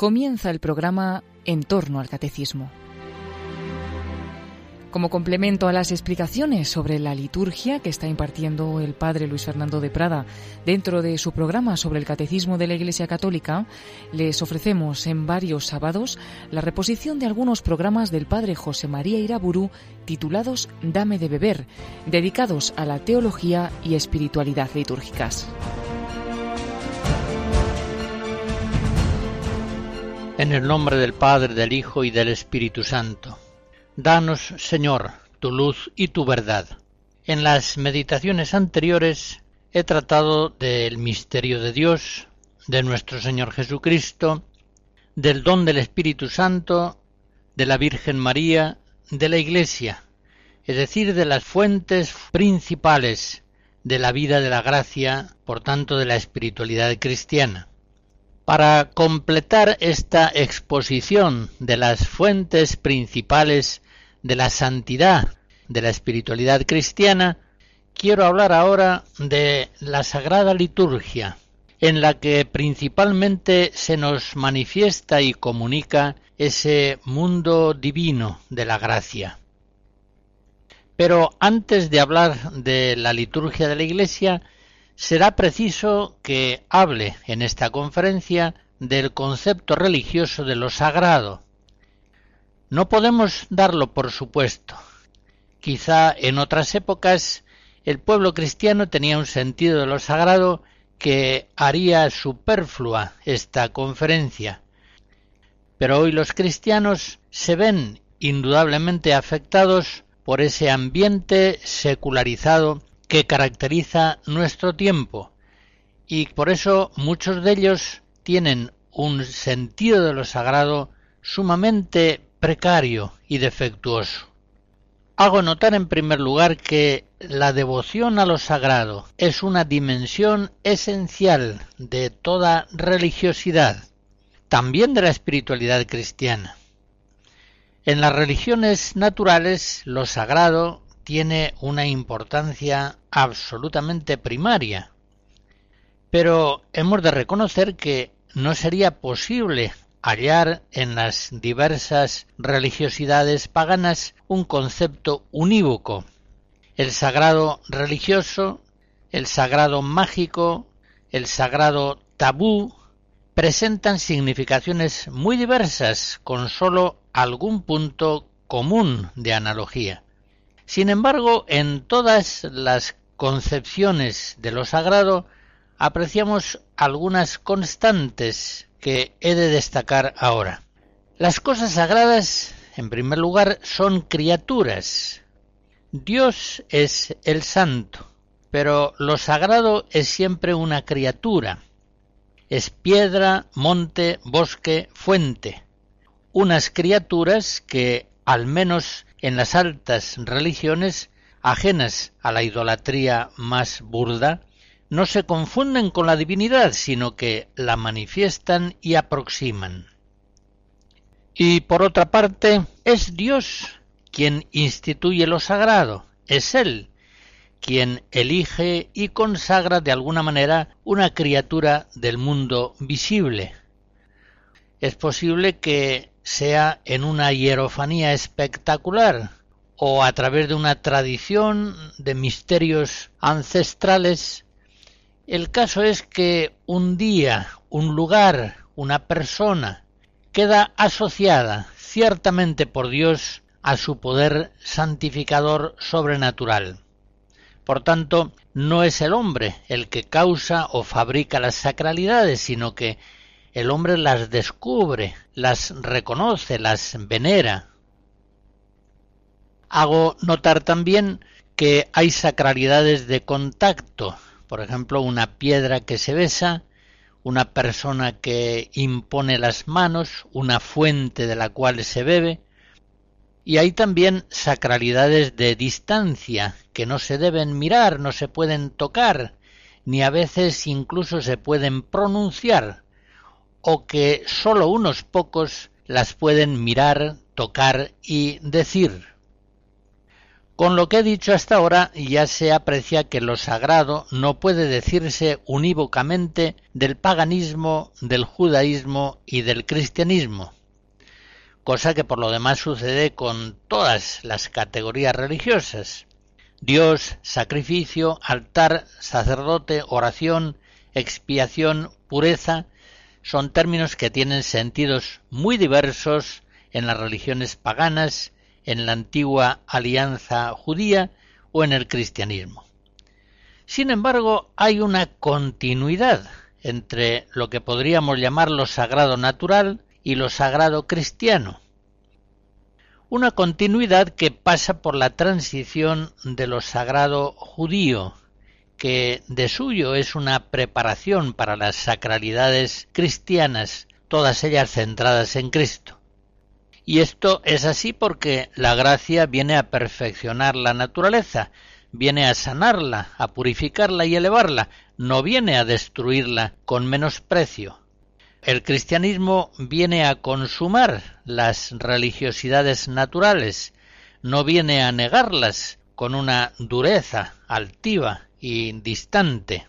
comienza el programa En torno al Catecismo. Como complemento a las explicaciones sobre la liturgia que está impartiendo el padre Luis Fernando de Prada dentro de su programa sobre el Catecismo de la Iglesia Católica, les ofrecemos en varios sábados la reposición de algunos programas del padre José María Iraburu titulados Dame de beber, dedicados a la teología y espiritualidad litúrgicas. En el nombre del Padre, del Hijo y del Espíritu Santo. Danos, Señor, tu luz y tu verdad. En las meditaciones anteriores he tratado del misterio de Dios, de nuestro Señor Jesucristo, del don del Espíritu Santo, de la Virgen María, de la Iglesia, es decir, de las fuentes principales de la vida de la gracia, por tanto de la espiritualidad cristiana. Para completar esta exposición de las fuentes principales de la santidad de la espiritualidad cristiana, quiero hablar ahora de la Sagrada Liturgia, en la que principalmente se nos manifiesta y comunica ese mundo divino de la gracia. Pero antes de hablar de la liturgia de la Iglesia, será preciso que hable en esta conferencia del concepto religioso de lo sagrado. No podemos darlo por supuesto. Quizá en otras épocas el pueblo cristiano tenía un sentido de lo sagrado que haría superflua esta conferencia. Pero hoy los cristianos se ven indudablemente afectados por ese ambiente secularizado que caracteriza nuestro tiempo y por eso muchos de ellos tienen un sentido de lo sagrado sumamente precario y defectuoso. Hago notar en primer lugar que la devoción a lo sagrado es una dimensión esencial de toda religiosidad, también de la espiritualidad cristiana. En las religiones naturales lo sagrado tiene una importancia absolutamente primaria. Pero hemos de reconocer que no sería posible hallar en las diversas religiosidades paganas un concepto unívoco. El sagrado religioso, el sagrado mágico, el sagrado tabú presentan significaciones muy diversas con sólo algún punto común de analogía. Sin embargo, en todas las concepciones de lo sagrado apreciamos algunas constantes que he de destacar ahora. Las cosas sagradas, en primer lugar, son criaturas. Dios es el santo, pero lo sagrado es siempre una criatura. Es piedra, monte, bosque, fuente. Unas criaturas que, al menos en las altas religiones, ajenas a la idolatría más burda, no se confunden con la divinidad, sino que la manifiestan y aproximan. Y por otra parte, es Dios quien instituye lo sagrado, es Él quien elige y consagra de alguna manera una criatura del mundo visible. Es posible que sea en una hierofanía espectacular o a través de una tradición de misterios ancestrales, el caso es que un día, un lugar, una persona queda asociada ciertamente por Dios a su poder santificador sobrenatural. Por tanto, no es el hombre el que causa o fabrica las sacralidades, sino que el hombre las descubre, las reconoce, las venera. Hago notar también que hay sacralidades de contacto, por ejemplo, una piedra que se besa, una persona que impone las manos, una fuente de la cual se bebe, y hay también sacralidades de distancia, que no se deben mirar, no se pueden tocar, ni a veces incluso se pueden pronunciar, o que sólo unos pocos las pueden mirar, tocar y decir. Con lo que he dicho hasta ahora ya se aprecia que lo sagrado no puede decirse unívocamente del paganismo, del judaísmo y del cristianismo, cosa que por lo demás sucede con todas las categorías religiosas. Dios, sacrificio, altar, sacerdote, oración, expiación, pureza, son términos que tienen sentidos muy diversos en las religiones paganas, en la antigua alianza judía o en el cristianismo. Sin embargo, hay una continuidad entre lo que podríamos llamar lo sagrado natural y lo sagrado cristiano. Una continuidad que pasa por la transición de lo sagrado judío, que de suyo es una preparación para las sacralidades cristianas, todas ellas centradas en Cristo. Y esto es así porque la gracia viene a perfeccionar la naturaleza, viene a sanarla, a purificarla y elevarla, no viene a destruirla con menosprecio. El cristianismo viene a consumar las religiosidades naturales, no viene a negarlas con una dureza altiva y distante.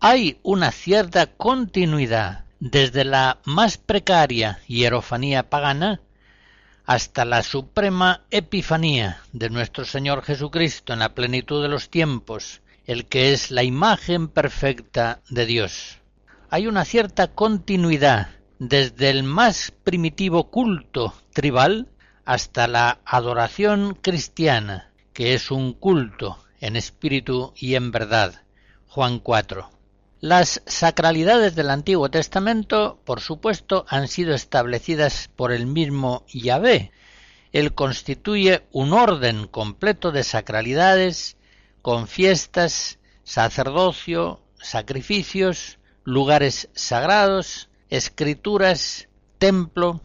Hay una cierta continuidad desde la más precaria hierofanía pagana hasta la suprema epifanía de nuestro Señor Jesucristo en la plenitud de los tiempos, el que es la imagen perfecta de Dios. Hay una cierta continuidad desde el más primitivo culto tribal hasta la adoración cristiana, que es un culto en espíritu y en verdad. Juan 4. Las sacralidades del Antiguo Testamento, por supuesto, han sido establecidas por el mismo Yahvé. Él constituye un orden completo de sacralidades, con fiestas, sacerdocio, sacrificios, lugares sagrados, escrituras, templo.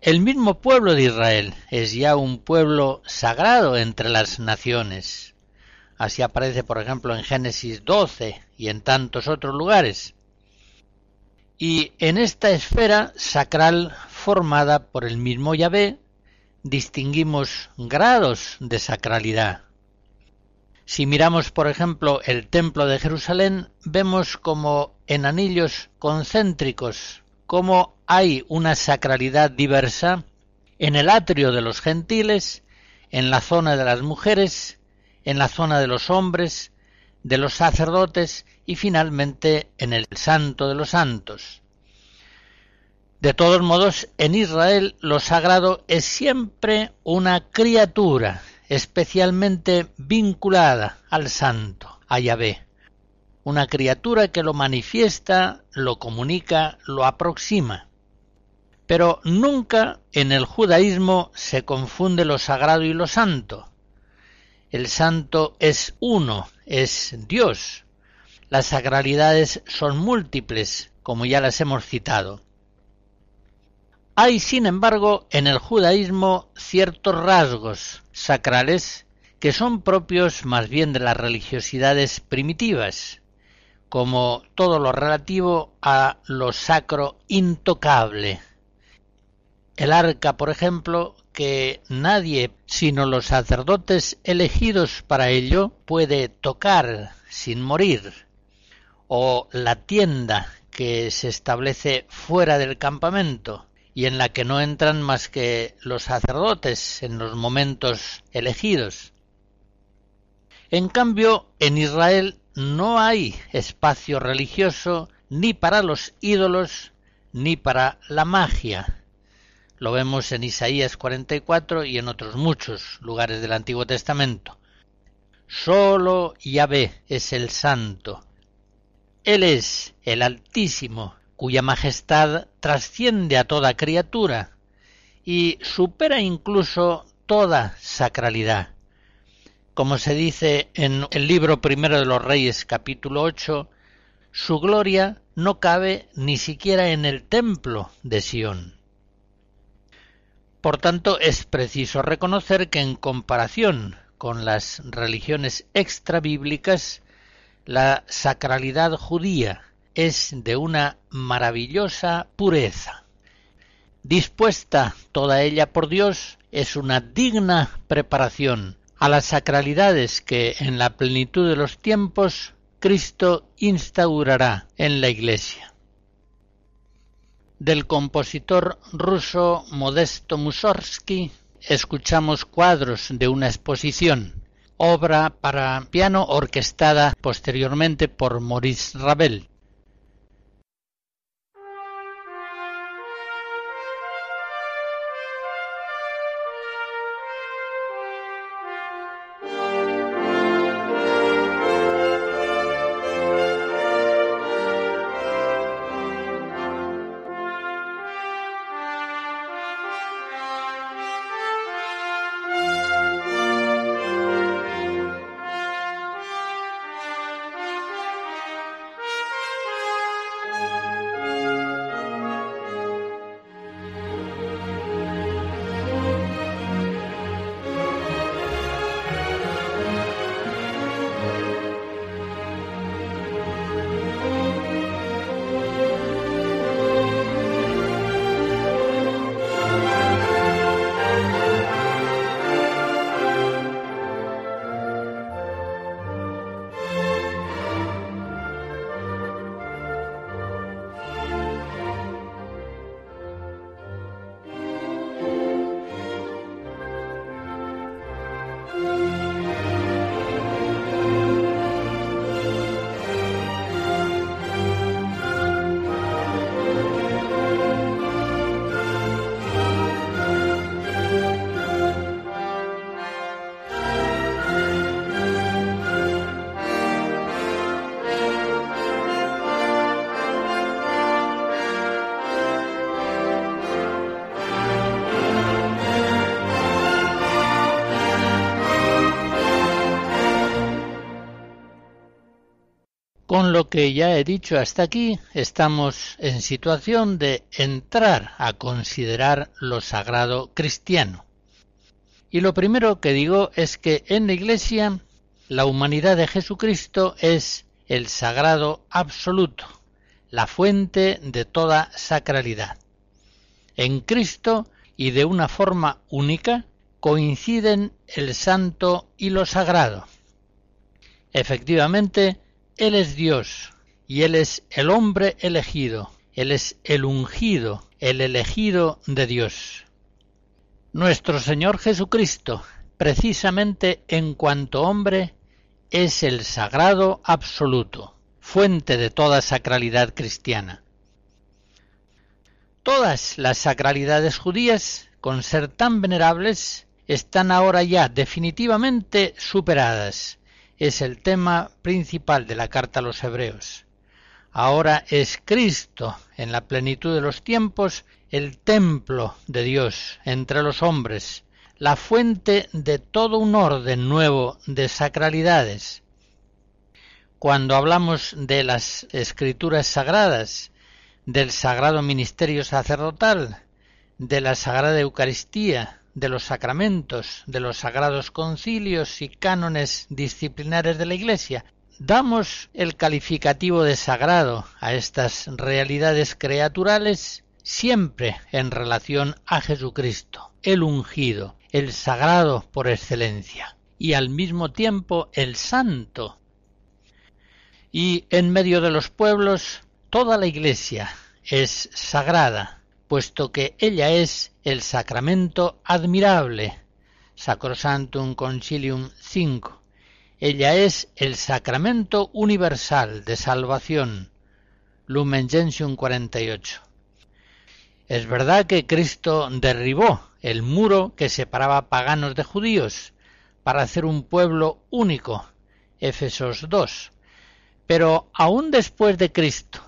El mismo pueblo de Israel es ya un pueblo sagrado entre las naciones. Así aparece, por ejemplo, en Génesis 12 y en tantos otros lugares. Y en esta esfera sacral formada por el mismo Yahvé, distinguimos grados de sacralidad. Si miramos, por ejemplo, el templo de Jerusalén, vemos como en anillos concéntricos, como hay una sacralidad diversa en el atrio de los gentiles, en la zona de las mujeres en la zona de los hombres, de los sacerdotes y finalmente en el santo de los santos. De todos modos, en Israel lo sagrado es siempre una criatura especialmente vinculada al santo, a Yahvé. Una criatura que lo manifiesta, lo comunica, lo aproxima. Pero nunca en el judaísmo se confunde lo sagrado y lo santo. El santo es uno, es Dios. Las sacralidades son múltiples, como ya las hemos citado. Hay, sin embargo, en el judaísmo ciertos rasgos sacrales que son propios más bien de las religiosidades primitivas, como todo lo relativo a lo sacro intocable. El arca, por ejemplo, que nadie sino los sacerdotes elegidos para ello puede tocar sin morir, o la tienda que se establece fuera del campamento y en la que no entran más que los sacerdotes en los momentos elegidos. En cambio, en Israel no hay espacio religioso ni para los ídolos ni para la magia, lo vemos en Isaías 44 y en otros muchos lugares del Antiguo Testamento. Solo Yahvé es el Santo. Él es el Altísimo, cuya majestad trasciende a toda criatura y supera incluso toda sacralidad. Como se dice en el libro primero de los Reyes capítulo 8, su gloria no cabe ni siquiera en el templo de Sión. Por tanto, es preciso reconocer que en comparación con las religiones extrabíblicas, la sacralidad judía es de una maravillosa pureza. Dispuesta toda ella por Dios, es una digna preparación, a las sacralidades que en la plenitud de los tiempos Cristo instaurará en la Iglesia. Del compositor ruso Modesto Mussorgsky escuchamos cuadros de una exposición, obra para piano orquestada posteriormente por Maurice Ravel. Lo que ya he dicho hasta aquí, estamos en situación de entrar a considerar lo sagrado cristiano. Y lo primero que digo es que en la Iglesia la humanidad de Jesucristo es el sagrado absoluto, la fuente de toda sacralidad. En Cristo y de una forma única coinciden el santo y lo sagrado. Efectivamente, él es Dios y Él es el hombre elegido, Él es el ungido, el elegido de Dios. Nuestro Señor Jesucristo, precisamente en cuanto hombre, es el sagrado absoluto, fuente de toda sacralidad cristiana. Todas las sacralidades judías, con ser tan venerables, están ahora ya definitivamente superadas es el tema principal de la carta a los hebreos. Ahora es Cristo, en la plenitud de los tiempos, el templo de Dios entre los hombres, la fuente de todo un orden nuevo de sacralidades. Cuando hablamos de las escrituras sagradas, del sagrado ministerio sacerdotal, de la sagrada Eucaristía, de los sacramentos, de los sagrados concilios y cánones disciplinares de la Iglesia, damos el calificativo de sagrado a estas realidades creaturales siempre en relación a Jesucristo, el ungido, el sagrado por excelencia, y al mismo tiempo el santo. Y en medio de los pueblos, toda la Iglesia es sagrada, puesto que ella es el sacramento admirable, Sacrosantum Concilium 5. Ella es el sacramento universal de salvación, Lumen Gentium 48. Es verdad que Cristo derribó el muro que separaba paganos de judíos para hacer un pueblo único, Éfesos 2. Pero aún después de Cristo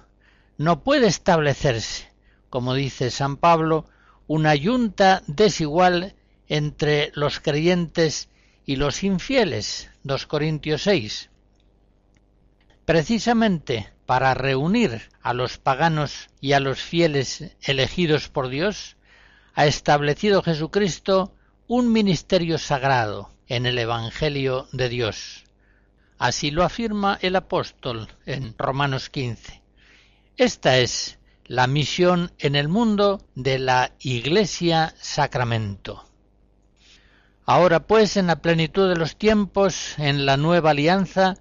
no puede establecerse como dice San Pablo, una yunta desigual entre los creyentes y los infieles, 2 Corintios 6. Precisamente para reunir a los paganos y a los fieles elegidos por Dios, ha establecido Jesucristo un ministerio sagrado en el Evangelio de Dios. Así lo afirma el apóstol en Romanos 15. Esta es la misión en el mundo de la Iglesia Sacramento. Ahora pues, en la plenitud de los tiempos, en la nueva alianza,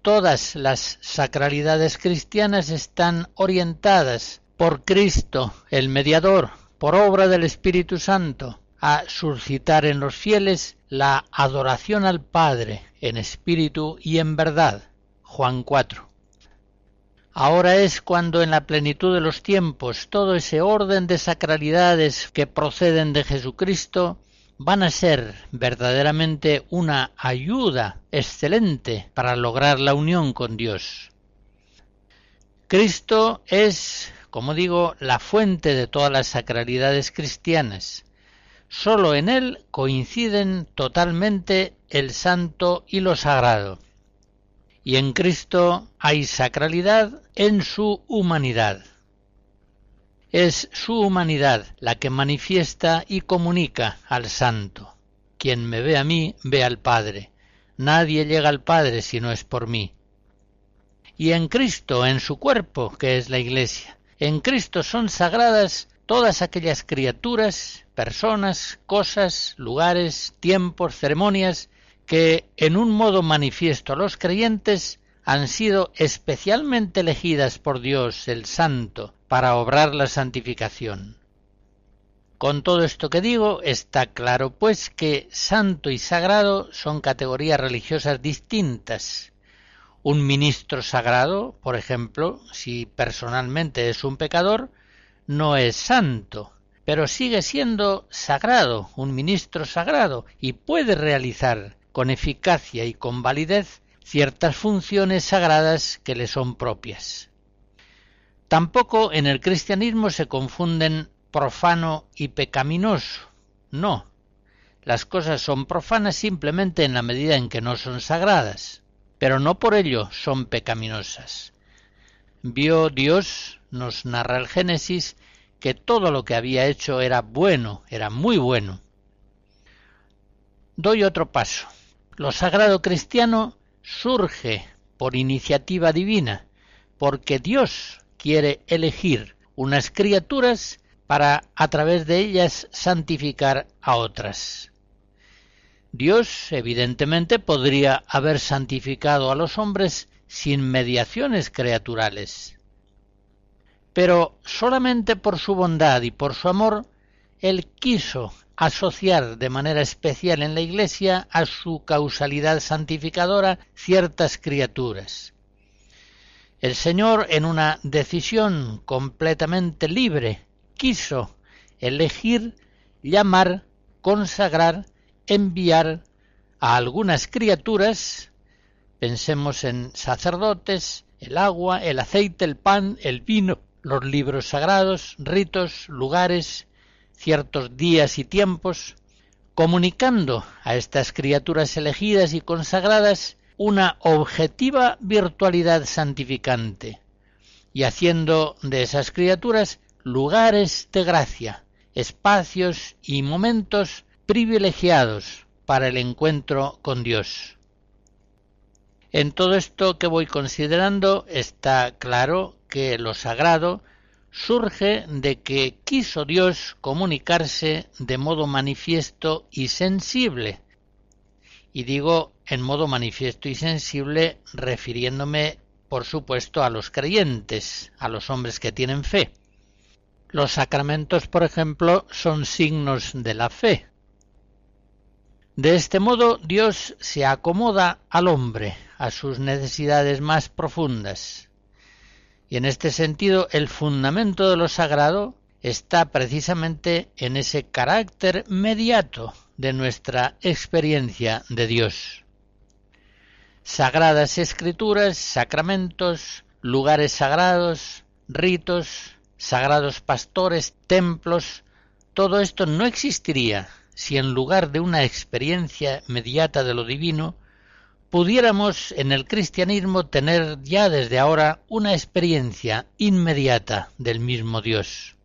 todas las sacralidades cristianas están orientadas por Cristo, el mediador, por obra del Espíritu Santo, a suscitar en los fieles la adoración al Padre en espíritu y en verdad. Juan 4. Ahora es cuando en la plenitud de los tiempos todo ese orden de sacralidades que proceden de Jesucristo van a ser verdaderamente una ayuda excelente para lograr la unión con Dios. Cristo es, como digo, la fuente de todas las sacralidades cristianas. Sólo en Él coinciden totalmente el santo y lo sagrado. Y en Cristo hay sacralidad en su humanidad. Es su humanidad la que manifiesta y comunica al santo. Quien me ve a mí, ve al Padre. Nadie llega al Padre si no es por mí. Y en Cristo, en su cuerpo, que es la Iglesia, en Cristo son sagradas todas aquellas criaturas, personas, cosas, lugares, tiempos, ceremonias, que en un modo manifiesto los creyentes han sido especialmente elegidas por Dios el Santo para obrar la santificación. Con todo esto que digo, está claro pues que santo y sagrado son categorías religiosas distintas. Un ministro sagrado, por ejemplo, si personalmente es un pecador, no es santo, pero sigue siendo sagrado, un ministro sagrado, y puede realizar con eficacia y con validez ciertas funciones sagradas que le son propias. Tampoco en el cristianismo se confunden profano y pecaminoso. No. Las cosas son profanas simplemente en la medida en que no son sagradas, pero no por ello son pecaminosas. Vio Dios, nos narra el Génesis, que todo lo que había hecho era bueno, era muy bueno. Doy otro paso. Lo sagrado cristiano surge por iniciativa divina, porque Dios quiere elegir unas criaturas para a través de ellas santificar a otras. Dios, evidentemente, podría haber santificado a los hombres sin mediaciones creaturales. Pero solamente por su bondad y por su amor, Él quiso asociar de manera especial en la Iglesia a su causalidad santificadora ciertas criaturas. El Señor, en una decisión completamente libre, quiso elegir, llamar, consagrar, enviar a algunas criaturas, pensemos en sacerdotes, el agua, el aceite, el pan, el vino, los libros sagrados, ritos, lugares, ciertos días y tiempos, comunicando a estas criaturas elegidas y consagradas una objetiva virtualidad santificante y haciendo de esas criaturas lugares de gracia, espacios y momentos privilegiados para el encuentro con Dios. En todo esto que voy considerando está claro que lo sagrado surge de que quiso Dios comunicarse de modo manifiesto y sensible. Y digo en modo manifiesto y sensible refiriéndome, por supuesto, a los creyentes, a los hombres que tienen fe. Los sacramentos, por ejemplo, son signos de la fe. De este modo Dios se acomoda al hombre, a sus necesidades más profundas, y en este sentido, el fundamento de lo sagrado está precisamente en ese carácter mediato de nuestra experiencia de Dios. Sagradas escrituras, sacramentos, lugares sagrados, ritos, sagrados pastores, templos, todo esto no existiría si en lugar de una experiencia mediata de lo divino pudiéramos en el cristianismo tener ya desde ahora una experiencia inmediata del mismo Dios.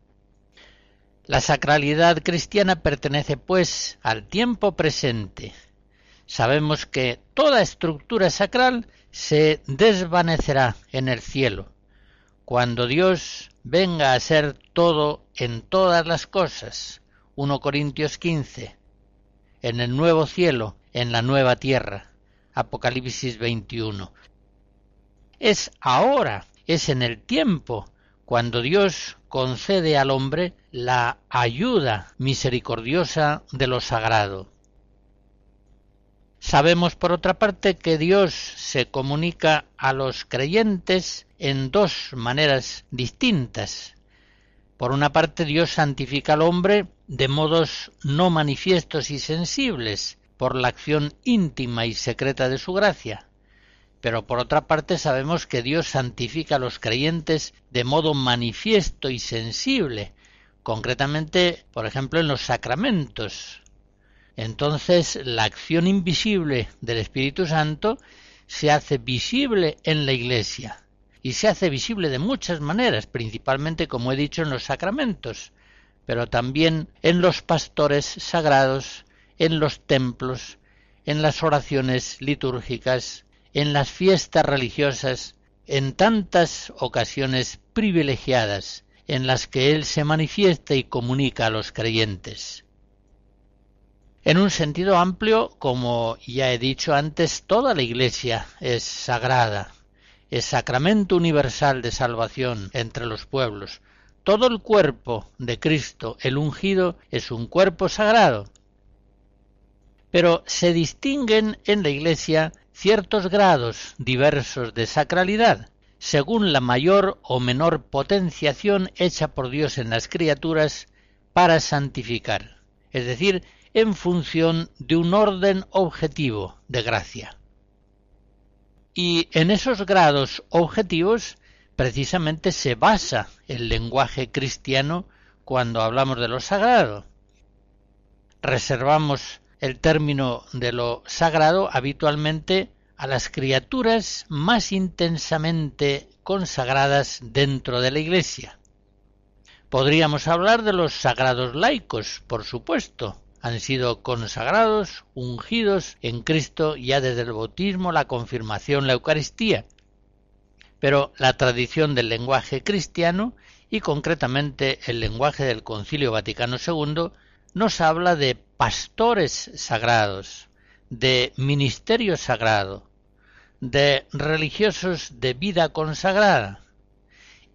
La sacralidad cristiana pertenece, pues, al tiempo presente. Sabemos que toda estructura sacral se desvanecerá en el cielo, cuando Dios venga a ser todo en todas las cosas. 1 Corintios 15. en el nuevo cielo, en la nueva tierra. Apocalipsis 21. Es ahora, es en el tiempo, cuando Dios concede al hombre la ayuda misericordiosa de lo sagrado. Sabemos, por otra parte, que Dios se comunica a los creyentes en dos maneras distintas. Por una parte, Dios santifica al hombre de modos no manifiestos y sensibles, por la acción íntima y secreta de su gracia. Pero por otra parte sabemos que Dios santifica a los creyentes de modo manifiesto y sensible, concretamente, por ejemplo, en los sacramentos. Entonces, la acción invisible del Espíritu Santo se hace visible en la Iglesia y se hace visible de muchas maneras, principalmente, como he dicho, en los sacramentos, pero también en los pastores sagrados, en los templos, en las oraciones litúrgicas, en las fiestas religiosas, en tantas ocasiones privilegiadas en las que Él se manifiesta y comunica a los creyentes. En un sentido amplio, como ya he dicho antes, toda la Iglesia es sagrada, es sacramento universal de salvación entre los pueblos. Todo el cuerpo de Cristo, el ungido, es un cuerpo sagrado. Pero se distinguen en la Iglesia ciertos grados diversos de sacralidad, según la mayor o menor potenciación hecha por Dios en las criaturas para santificar, es decir, en función de un orden objetivo de gracia. Y en esos grados objetivos precisamente se basa el lenguaje cristiano cuando hablamos de lo sagrado. Reservamos el término de lo sagrado habitualmente a las criaturas más intensamente consagradas dentro de la Iglesia. Podríamos hablar de los sagrados laicos, por supuesto, han sido consagrados, ungidos en Cristo ya desde el bautismo, la confirmación, la Eucaristía. Pero la tradición del lenguaje cristiano y concretamente el lenguaje del Concilio Vaticano II nos habla de pastores sagrados, de ministerio sagrado, de religiosos de vida consagrada.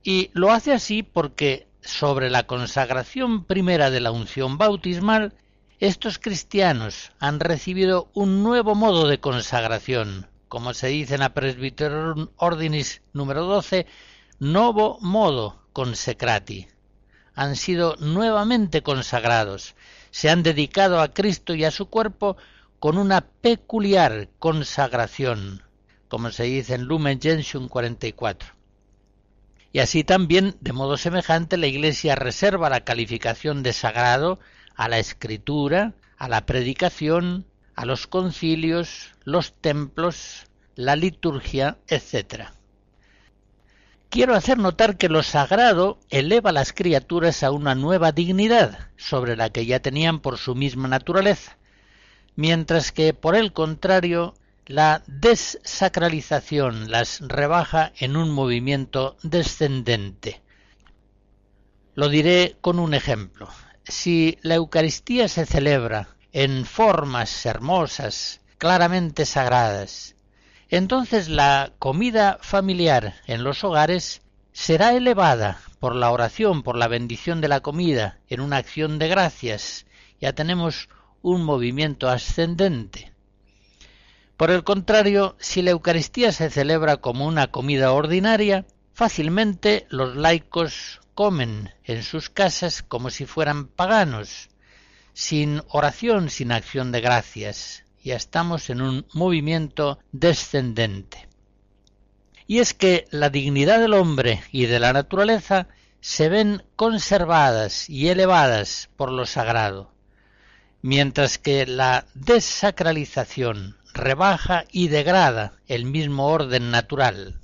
Y lo hace así porque sobre la consagración primera de la unción bautismal estos cristianos han recibido un nuevo modo de consagración, como se dice en la Presbyterorum Ordinis número 12, novo modo consecrati. Han sido nuevamente consagrados, se han dedicado a Cristo y a su cuerpo con una peculiar consagración, como se dice en Lumen Gentium 44. Y así también, de modo semejante, la Iglesia reserva la calificación de sagrado a la escritura, a la predicación, a los concilios, los templos, la liturgia, etc. Quiero hacer notar que lo sagrado eleva las criaturas a una nueva dignidad sobre la que ya tenían por su misma naturaleza, mientras que, por el contrario, la desacralización las rebaja en un movimiento descendente. Lo diré con un ejemplo si la Eucaristía se celebra en formas hermosas, claramente sagradas, entonces la comida familiar en los hogares será elevada por la oración, por la bendición de la comida, en una acción de gracias. Ya tenemos un movimiento ascendente. Por el contrario, si la Eucaristía se celebra como una comida ordinaria, fácilmente los laicos comen en sus casas como si fueran paganos, sin oración, sin acción de gracias. Ya estamos en un movimiento descendente. Y es que la dignidad del hombre y de la naturaleza se ven conservadas y elevadas por lo sagrado, mientras que la desacralización rebaja y degrada el mismo orden natural.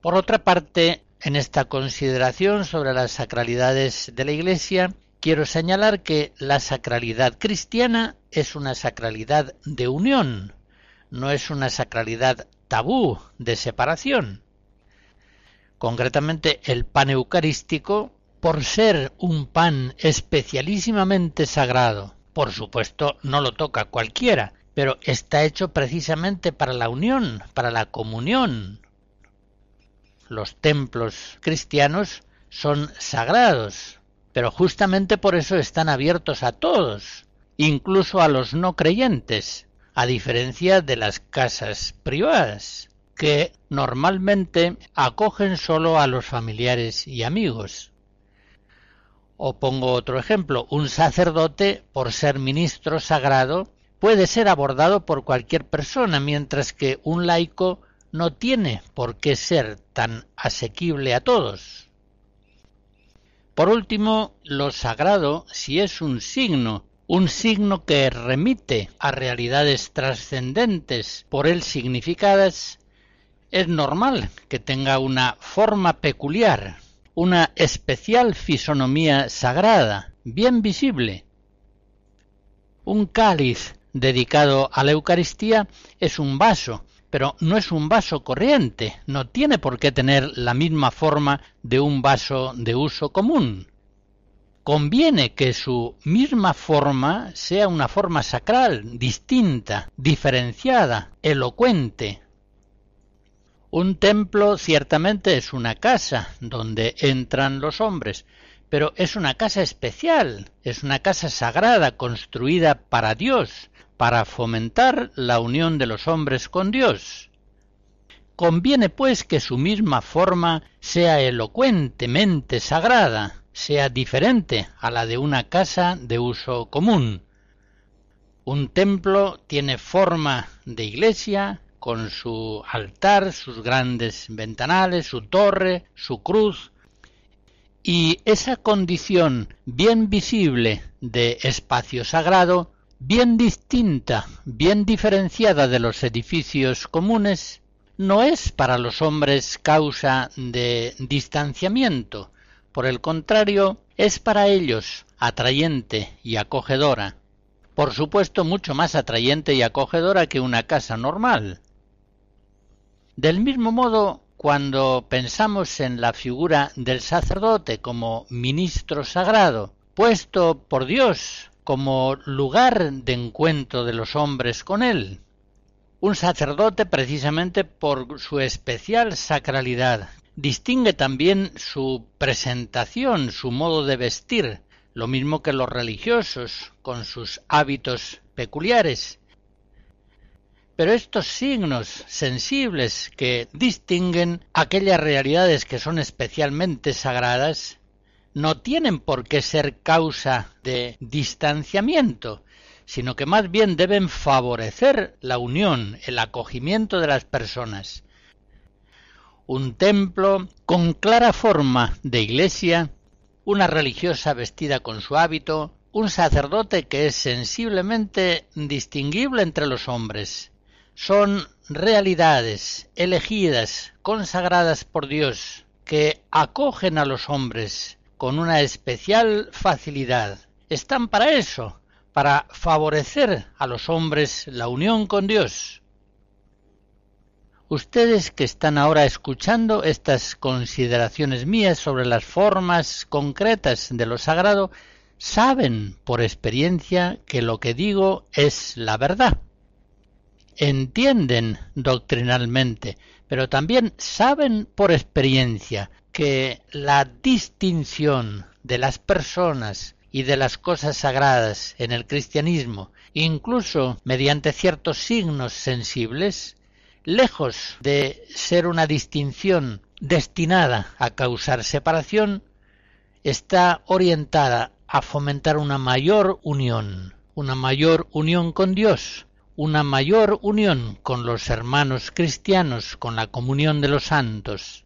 Por otra parte, en esta consideración sobre las sacralidades de la Iglesia, quiero señalar que la sacralidad cristiana es una sacralidad de unión, no es una sacralidad tabú de separación. Concretamente, el pan eucarístico, por ser un pan especialísimamente sagrado, Por supuesto, no lo toca cualquiera, pero está hecho precisamente para la unión, para la comunión. Los templos cristianos son sagrados, pero justamente por eso están abiertos a todos, incluso a los no creyentes, a diferencia de las casas privadas, que normalmente acogen solo a los familiares y amigos. O pongo otro ejemplo, un sacerdote, por ser ministro sagrado, puede ser abordado por cualquier persona, mientras que un laico no tiene por qué ser tan asequible a todos. Por último, lo sagrado, si es un signo, un signo que remite a realidades trascendentes por él significadas, es normal que tenga una forma peculiar, una especial fisonomía sagrada, bien visible. Un cáliz dedicado a la Eucaristía es un vaso, pero no es un vaso corriente, no tiene por qué tener la misma forma de un vaso de uso común. Conviene que su misma forma sea una forma sacral, distinta, diferenciada, elocuente. Un templo ciertamente es una casa donde entran los hombres, pero es una casa especial, es una casa sagrada construida para Dios, para fomentar la unión de los hombres con Dios. Conviene pues que su misma forma sea elocuentemente sagrada, sea diferente a la de una casa de uso común. Un templo tiene forma de iglesia, con su altar, sus grandes ventanales, su torre, su cruz, y esa condición bien visible de espacio sagrado bien distinta, bien diferenciada de los edificios comunes, no es para los hombres causa de distanciamiento, por el contrario, es para ellos atrayente y acogedora, por supuesto mucho más atrayente y acogedora que una casa normal. Del mismo modo, cuando pensamos en la figura del sacerdote como ministro sagrado, puesto por Dios como lugar de encuentro de los hombres con él. Un sacerdote precisamente por su especial sacralidad distingue también su presentación, su modo de vestir, lo mismo que los religiosos, con sus hábitos peculiares. Pero estos signos sensibles que distinguen aquellas realidades que son especialmente sagradas no tienen por qué ser causa de distanciamiento, sino que más bien deben favorecer la unión, el acogimiento de las personas. Un templo con clara forma de iglesia, una religiosa vestida con su hábito, un sacerdote que es sensiblemente distinguible entre los hombres. Son realidades elegidas, consagradas por Dios, que acogen a los hombres, con una especial facilidad. Están para eso, para favorecer a los hombres la unión con Dios. Ustedes que están ahora escuchando estas consideraciones mías sobre las formas concretas de lo sagrado, saben por experiencia que lo que digo es la verdad. Entienden doctrinalmente, pero también saben por experiencia que la distinción de las personas y de las cosas sagradas en el cristianismo, incluso mediante ciertos signos sensibles, lejos de ser una distinción destinada a causar separación, está orientada a fomentar una mayor unión, una mayor unión con Dios, una mayor unión con los hermanos cristianos, con la comunión de los santos.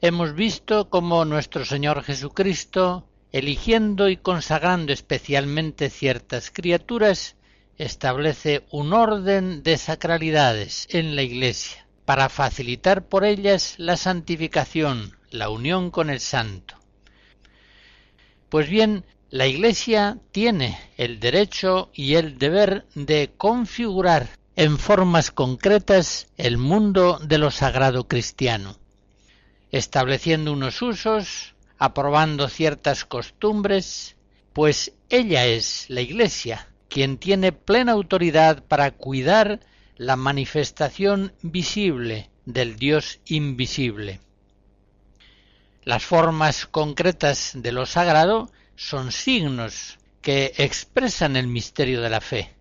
Hemos visto cómo nuestro Señor Jesucristo, eligiendo y consagrando especialmente ciertas criaturas, establece un orden de sacralidades en la Iglesia para facilitar por ellas la santificación, la unión con el santo. Pues bien, la Iglesia tiene el derecho y el deber de configurar en formas concretas el mundo de lo sagrado cristiano, estableciendo unos usos, aprobando ciertas costumbres, pues ella es la Iglesia quien tiene plena autoridad para cuidar la manifestación visible del Dios invisible. Las formas concretas de lo sagrado son signos que expresan el misterio de la fe.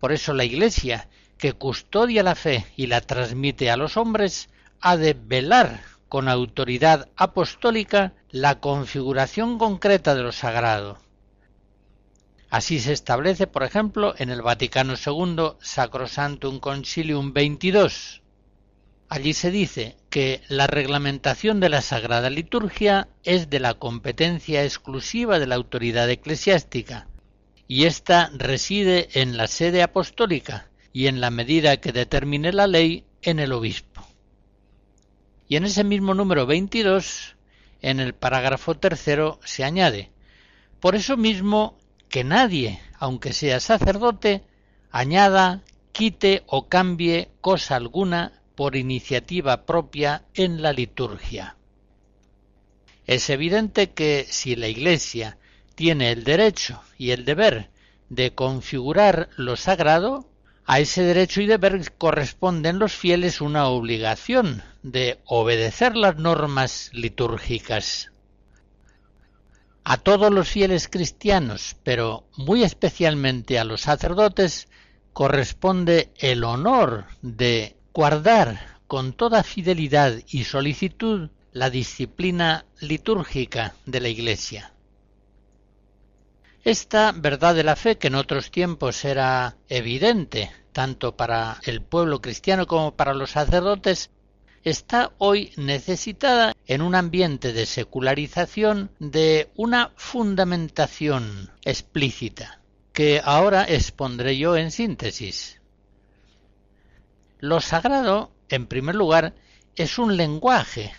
Por eso la Iglesia, que custodia la fe y la transmite a los hombres, ha de velar con autoridad apostólica la configuración concreta de lo sagrado, Así se establece, por ejemplo, en el Vaticano II Sacrosantum Concilium 22. Allí se dice que la reglamentación de la Sagrada Liturgia es de la competencia exclusiva de la autoridad eclesiástica, y ésta reside en la sede apostólica y en la medida que determine la ley en el obispo. Y en ese mismo número 22, en el parágrafo tercero, se añade, por eso mismo que nadie, aunque sea sacerdote, añada, quite o cambie cosa alguna por iniciativa propia en la liturgia. Es evidente que si la Iglesia tiene el derecho y el deber de configurar lo sagrado, a ese derecho y deber corresponden los fieles una obligación de obedecer las normas litúrgicas a todos los fieles cristianos, pero muy especialmente a los sacerdotes, corresponde el honor de guardar con toda fidelidad y solicitud la disciplina litúrgica de la Iglesia. Esta verdad de la fe, que en otros tiempos era evidente tanto para el pueblo cristiano como para los sacerdotes, está hoy necesitada en un ambiente de secularización de una fundamentación explícita, que ahora expondré yo en síntesis. Lo sagrado, en primer lugar, es un lenguaje,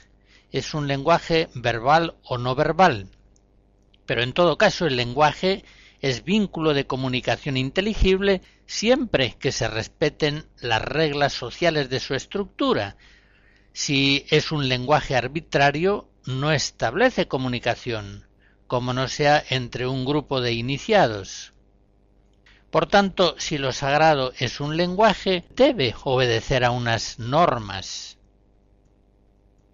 es un lenguaje verbal o no verbal, pero en todo caso el lenguaje es vínculo de comunicación inteligible siempre que se respeten las reglas sociales de su estructura, si es un lenguaje arbitrario, no establece comunicación, como no sea entre un grupo de iniciados. Por tanto, si lo sagrado es un lenguaje, debe obedecer a unas normas.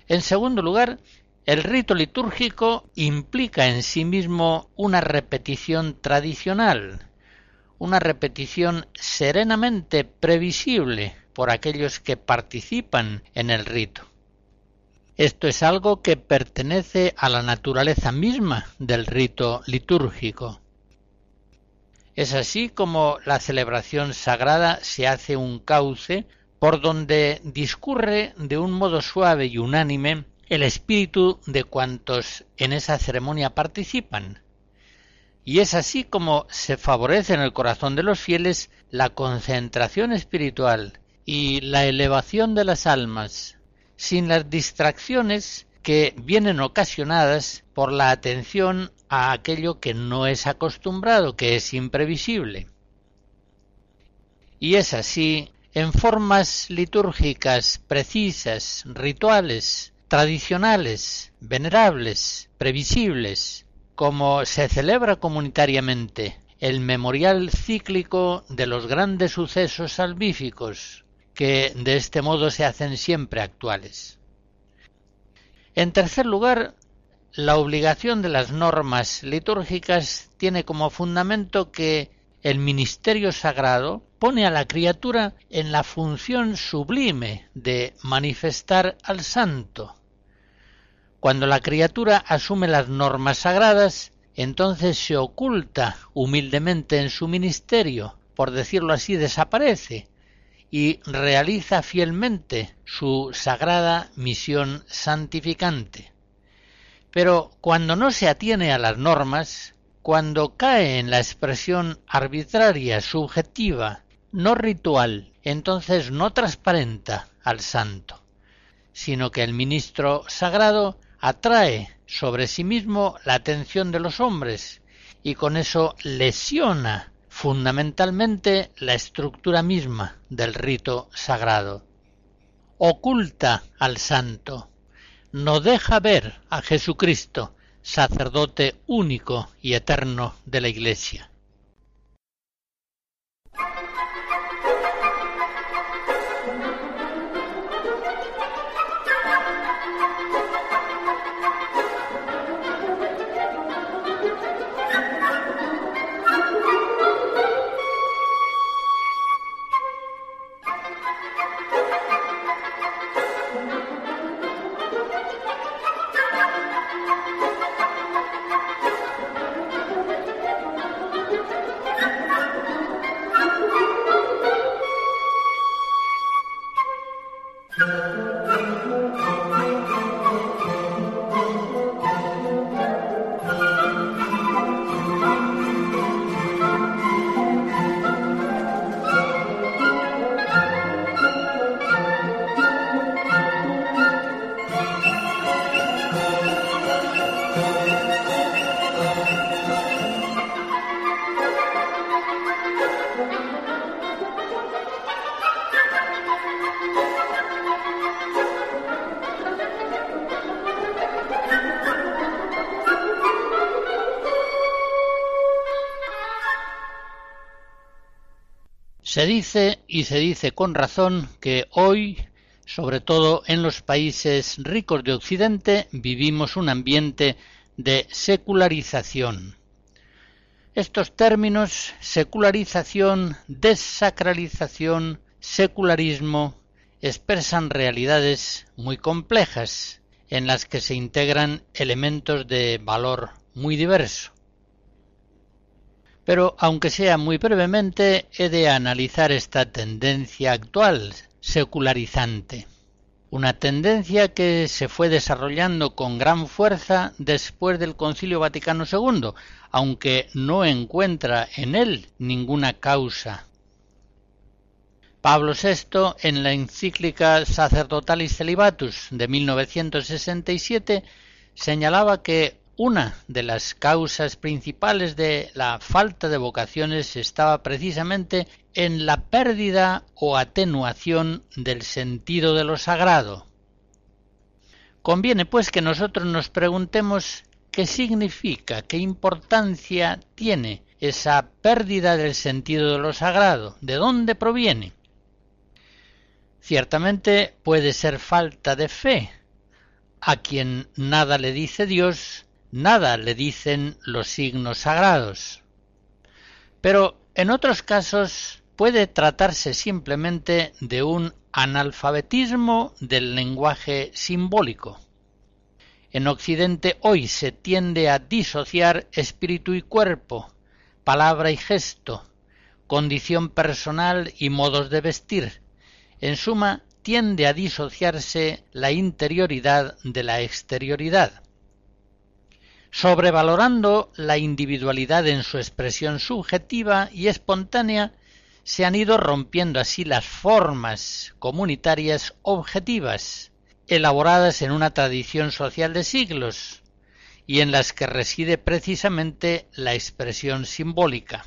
En segundo lugar, el rito litúrgico implica en sí mismo una repetición tradicional, una repetición serenamente previsible, por aquellos que participan en el rito. Esto es algo que pertenece a la naturaleza misma del rito litúrgico. Es así como la celebración sagrada se hace un cauce por donde discurre de un modo suave y unánime el espíritu de cuantos en esa ceremonia participan. Y es así como se favorece en el corazón de los fieles la concentración espiritual y la elevación de las almas, sin las distracciones que vienen ocasionadas por la atención a aquello que no es acostumbrado, que es imprevisible. Y es así en formas litúrgicas precisas, rituales, tradicionales, venerables, previsibles, como se celebra comunitariamente el memorial cíclico de los grandes sucesos salvíficos, que de este modo se hacen siempre actuales. En tercer lugar, la obligación de las normas litúrgicas tiene como fundamento que el ministerio sagrado pone a la criatura en la función sublime de manifestar al santo. Cuando la criatura asume las normas sagradas, entonces se oculta humildemente en su ministerio, por decirlo así, desaparece, y realiza fielmente su sagrada misión santificante. Pero cuando no se atiene a las normas, cuando cae en la expresión arbitraria, subjetiva, no ritual, entonces no transparenta al santo, sino que el ministro sagrado atrae sobre sí mismo la atención de los hombres y con eso lesiona fundamentalmente la estructura misma del rito sagrado. Oculta al santo, no deja ver a Jesucristo, sacerdote único y eterno de la Iglesia. Se dice, y se dice con razón, que hoy, sobre todo en los países ricos de Occidente, vivimos un ambiente de secularización. Estos términos, secularización, desacralización, secularismo, expresan realidades muy complejas en las que se integran elementos de valor muy diverso. Pero, aunque sea muy brevemente, he de analizar esta tendencia actual, secularizante. Una tendencia que se fue desarrollando con gran fuerza después del Concilio Vaticano II, aunque no encuentra en él ninguna causa. Pablo VI, en la encíclica Sacerdotales Celibatus de 1967, señalaba que una de las causas principales de la falta de vocaciones estaba precisamente en la pérdida o atenuación del sentido de lo sagrado. Conviene pues que nosotros nos preguntemos qué significa, qué importancia tiene esa pérdida del sentido de lo sagrado, de dónde proviene. Ciertamente puede ser falta de fe. A quien nada le dice Dios, nada le dicen los signos sagrados. Pero en otros casos puede tratarse simplemente de un analfabetismo del lenguaje simbólico. En Occidente hoy se tiende a disociar espíritu y cuerpo, palabra y gesto, condición personal y modos de vestir. En suma, tiende a disociarse la interioridad de la exterioridad sobrevalorando la individualidad en su expresión subjetiva y espontánea, se han ido rompiendo así las formas comunitarias objetivas, elaboradas en una tradición social de siglos, y en las que reside precisamente la expresión simbólica.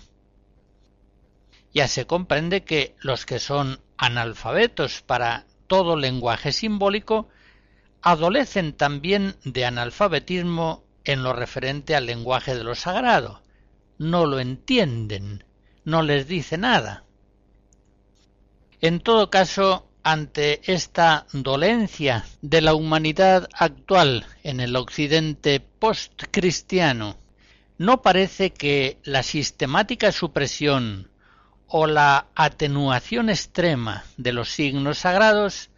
Ya se comprende que los que son analfabetos para todo lenguaje simbólico adolecen también de analfabetismo en lo referente al lenguaje de lo sagrado. No lo entienden, no les dice nada. En todo caso, ante esta dolencia de la humanidad actual en el occidente postcristiano, no parece que la sistemática supresión o la atenuación extrema de los signos sagrados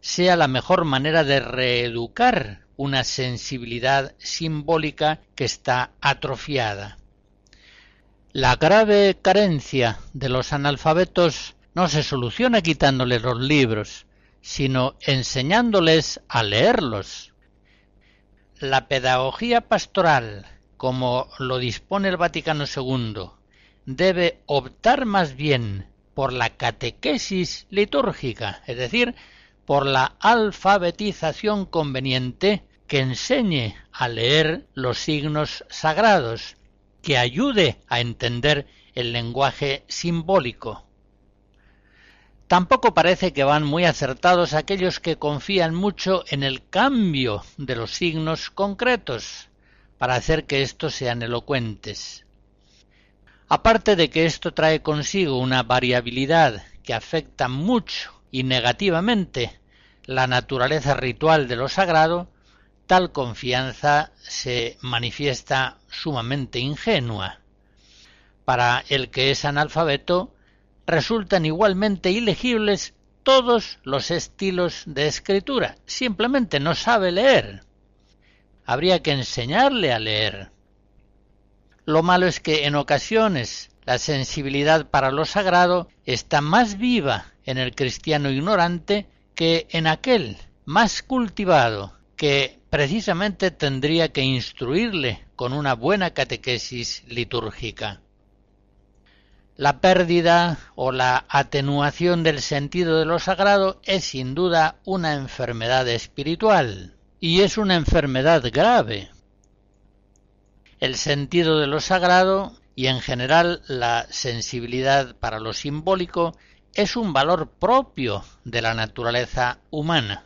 sea la mejor manera de reeducar una sensibilidad simbólica que está atrofiada. La grave carencia de los analfabetos no se soluciona quitándoles los libros, sino enseñándoles a leerlos. La pedagogía pastoral, como lo dispone el Vaticano II, debe optar más bien por la catequesis litúrgica, es decir, por la alfabetización conveniente que enseñe a leer los signos sagrados, que ayude a entender el lenguaje simbólico. Tampoco parece que van muy acertados aquellos que confían mucho en el cambio de los signos concretos para hacer que estos sean elocuentes. Aparte de que esto trae consigo una variabilidad que afecta mucho y negativamente la naturaleza ritual de lo sagrado, tal confianza se manifiesta sumamente ingenua. Para el que es analfabeto, resultan igualmente ilegibles todos los estilos de escritura. Simplemente no sabe leer. Habría que enseñarle a leer. Lo malo es que en ocasiones la sensibilidad para lo sagrado está más viva en el cristiano ignorante que en aquel más cultivado que precisamente tendría que instruirle con una buena catequesis litúrgica. La pérdida o la atenuación del sentido de lo sagrado es sin duda una enfermedad espiritual y es una enfermedad grave. El sentido de lo sagrado y en general la sensibilidad para lo simbólico es un valor propio de la naturaleza humana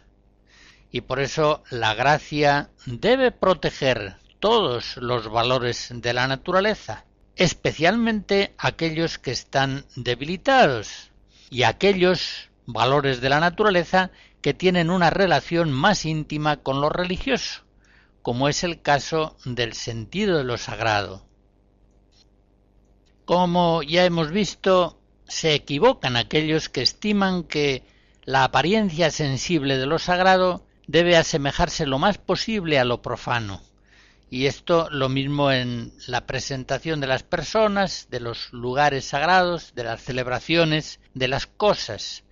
y por eso la gracia debe proteger todos los valores de la naturaleza especialmente aquellos que están debilitados y aquellos valores de la naturaleza que tienen una relación más íntima con lo religioso, como es el caso del sentido de lo sagrado. Como ya hemos visto, se equivocan aquellos que estiman que la apariencia sensible de lo sagrado debe asemejarse lo más posible a lo profano, y esto lo mismo en la presentación de las personas, de los lugares sagrados, de las celebraciones, de las cosas.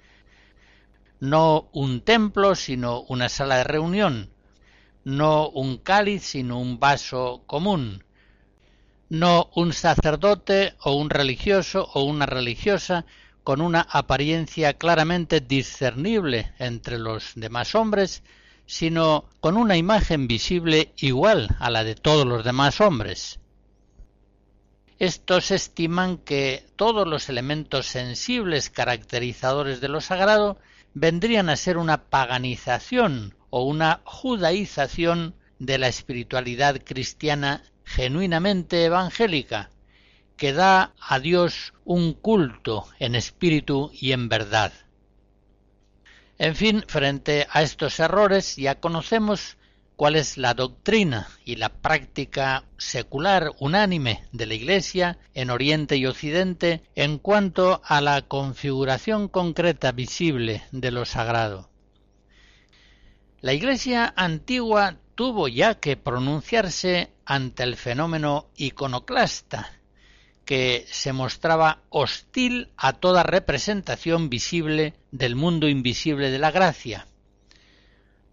No un templo, sino una sala de reunión. No un cáliz, sino un vaso común. No un sacerdote o un religioso o una religiosa con una apariencia claramente discernible entre los demás hombres, sino con una imagen visible igual a la de todos los demás hombres. Estos estiman que todos los elementos sensibles caracterizadores de lo sagrado vendrían a ser una paganización o una judaización de la espiritualidad cristiana genuinamente evangélica, que da a Dios un culto en espíritu y en verdad. En fin, frente a estos errores ya conocemos cuál es la doctrina y la práctica secular unánime de la Iglesia en Oriente y Occidente en cuanto a la configuración concreta visible de lo sagrado. La Iglesia antigua tuvo ya que pronunciarse ante el fenómeno iconoclasta que se mostraba hostil a toda representación visible del mundo invisible de la gracia.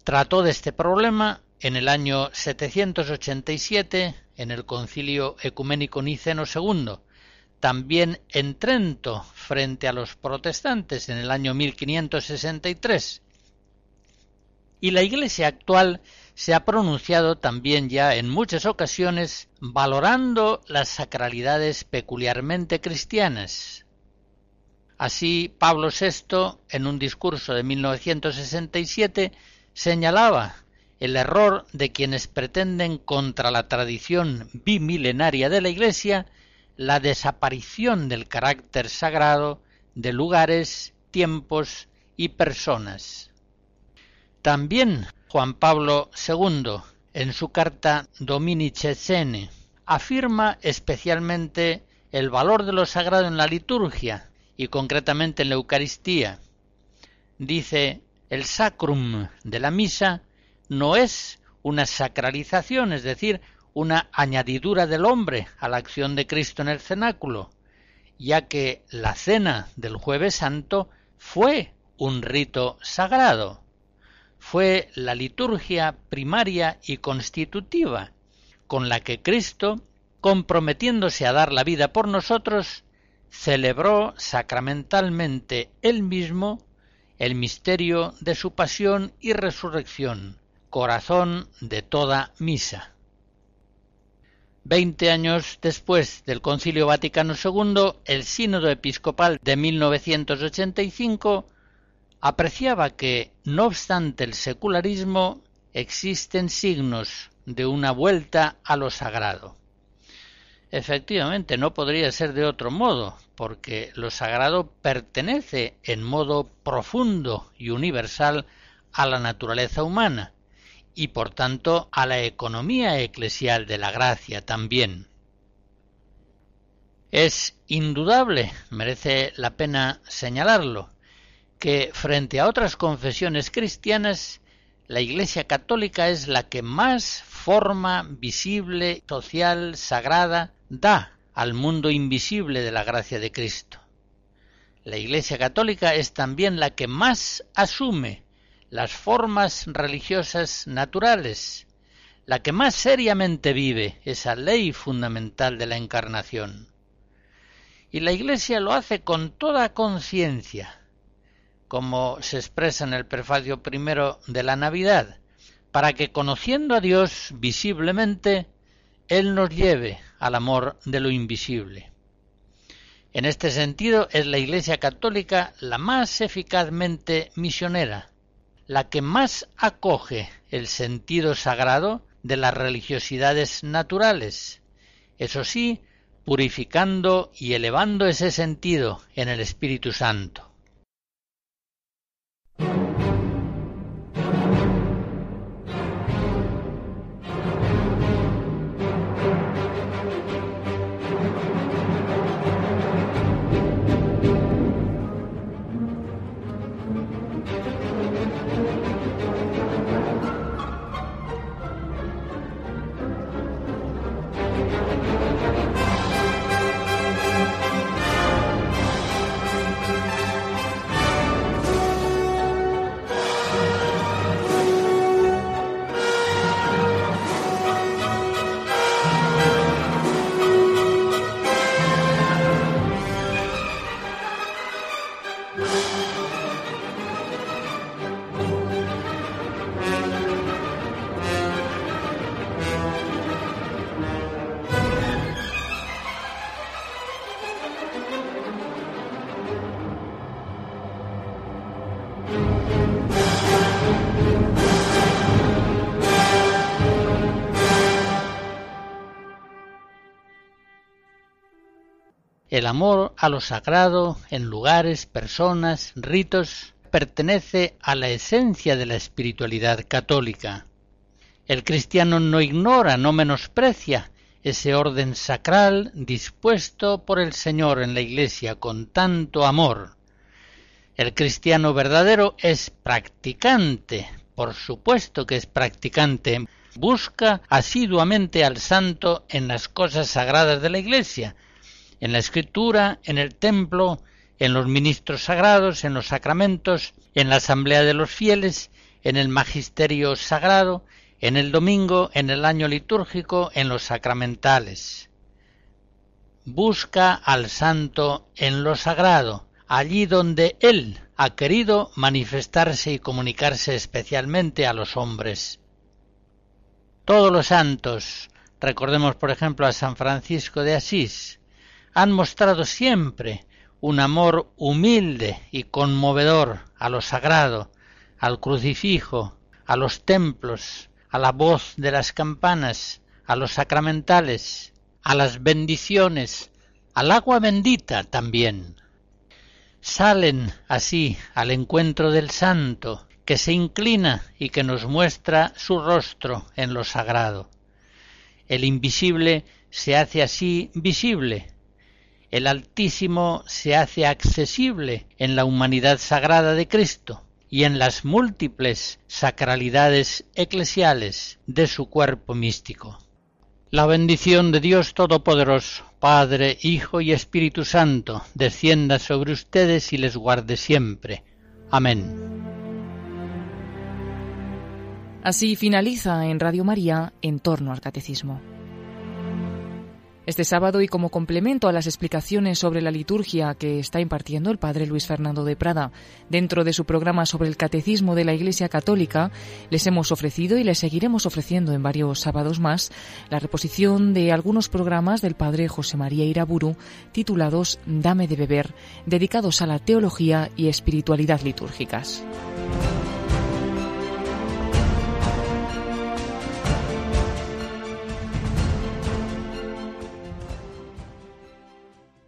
Trató de este problema en el año 787 en el Concilio Ecuménico Niceno II, también en Trento frente a los protestantes en el año 1563. Y la Iglesia actual se ha pronunciado también ya en muchas ocasiones valorando las sacralidades peculiarmente cristianas. Así, Pablo VI, en un discurso de 1967, señalaba el error de quienes pretenden contra la tradición bimilenaria de la Iglesia la desaparición del carácter sagrado de lugares, tiempos y personas. También Juan Pablo II, en su carta Dominice Sene, afirma especialmente el valor de lo sagrado en la liturgia y concretamente en la Eucaristía. Dice, el sacrum de la misa no es una sacralización, es decir, una añadidura del hombre a la acción de Cristo en el cenáculo, ya que la cena del jueves santo fue un rito sagrado, fue la liturgia primaria y constitutiva con la que Cristo, comprometiéndose a dar la vida por nosotros, celebró sacramentalmente él mismo el misterio de su pasión y resurrección, corazón de toda misa. Veinte años después del Concilio Vaticano II, el Sínodo Episcopal de 1985 apreciaba que, no obstante el secularismo, existen signos de una vuelta a lo sagrado. Efectivamente, no podría ser de otro modo, porque lo sagrado pertenece en modo profundo y universal a la naturaleza humana, y por tanto a la economía eclesial de la gracia también. Es indudable, merece la pena señalarlo, que frente a otras confesiones cristianas, la Iglesia católica es la que más forma visible, social, sagrada da al mundo invisible de la gracia de Cristo. La Iglesia católica es también la que más asume las formas religiosas naturales, la que más seriamente vive esa ley fundamental de la encarnación. Y la Iglesia lo hace con toda conciencia, como se expresa en el prefacio primero de la Navidad, para que conociendo a Dios visiblemente, Él nos lleve al amor de lo invisible. En este sentido es la Iglesia católica la más eficazmente misionera, la que más acoge el sentido sagrado de las religiosidades naturales, eso sí, purificando y elevando ese sentido en el Espíritu Santo. El amor a lo sagrado en lugares, personas, ritos, pertenece a la esencia de la espiritualidad católica. El cristiano no ignora, no menosprecia ese orden sacral dispuesto por el Señor en la Iglesia con tanto amor. El cristiano verdadero es practicante, por supuesto que es practicante, busca asiduamente al santo en las cosas sagradas de la Iglesia, en la escritura, en el templo, en los ministros sagrados, en los sacramentos, en la asamblea de los fieles, en el magisterio sagrado, en el domingo, en el año litúrgico, en los sacramentales. Busca al santo en lo sagrado, allí donde él ha querido manifestarse y comunicarse especialmente a los hombres. Todos los santos, recordemos por ejemplo a San Francisco de Asís, han mostrado siempre un amor humilde y conmovedor a lo sagrado, al crucifijo, a los templos, a la voz de las campanas, a los sacramentales, a las bendiciones, al agua bendita también. Salen así al encuentro del santo, que se inclina y que nos muestra su rostro en lo sagrado. El invisible se hace así visible, el Altísimo se hace accesible en la humanidad sagrada de Cristo y en las múltiples sacralidades eclesiales de su cuerpo místico. La bendición de Dios Todopoderoso, Padre, Hijo y Espíritu Santo, descienda sobre ustedes y les guarde siempre. Amén. Así finaliza en Radio María en torno al Catecismo. Este sábado y como complemento a las explicaciones sobre la liturgia que está impartiendo el padre Luis Fernando de Prada dentro de su programa sobre el catecismo de la Iglesia Católica, les hemos ofrecido y les seguiremos ofreciendo en varios sábados más la reposición de algunos programas del padre José María Iraburu titulados Dame de beber, dedicados a la teología y espiritualidad litúrgicas.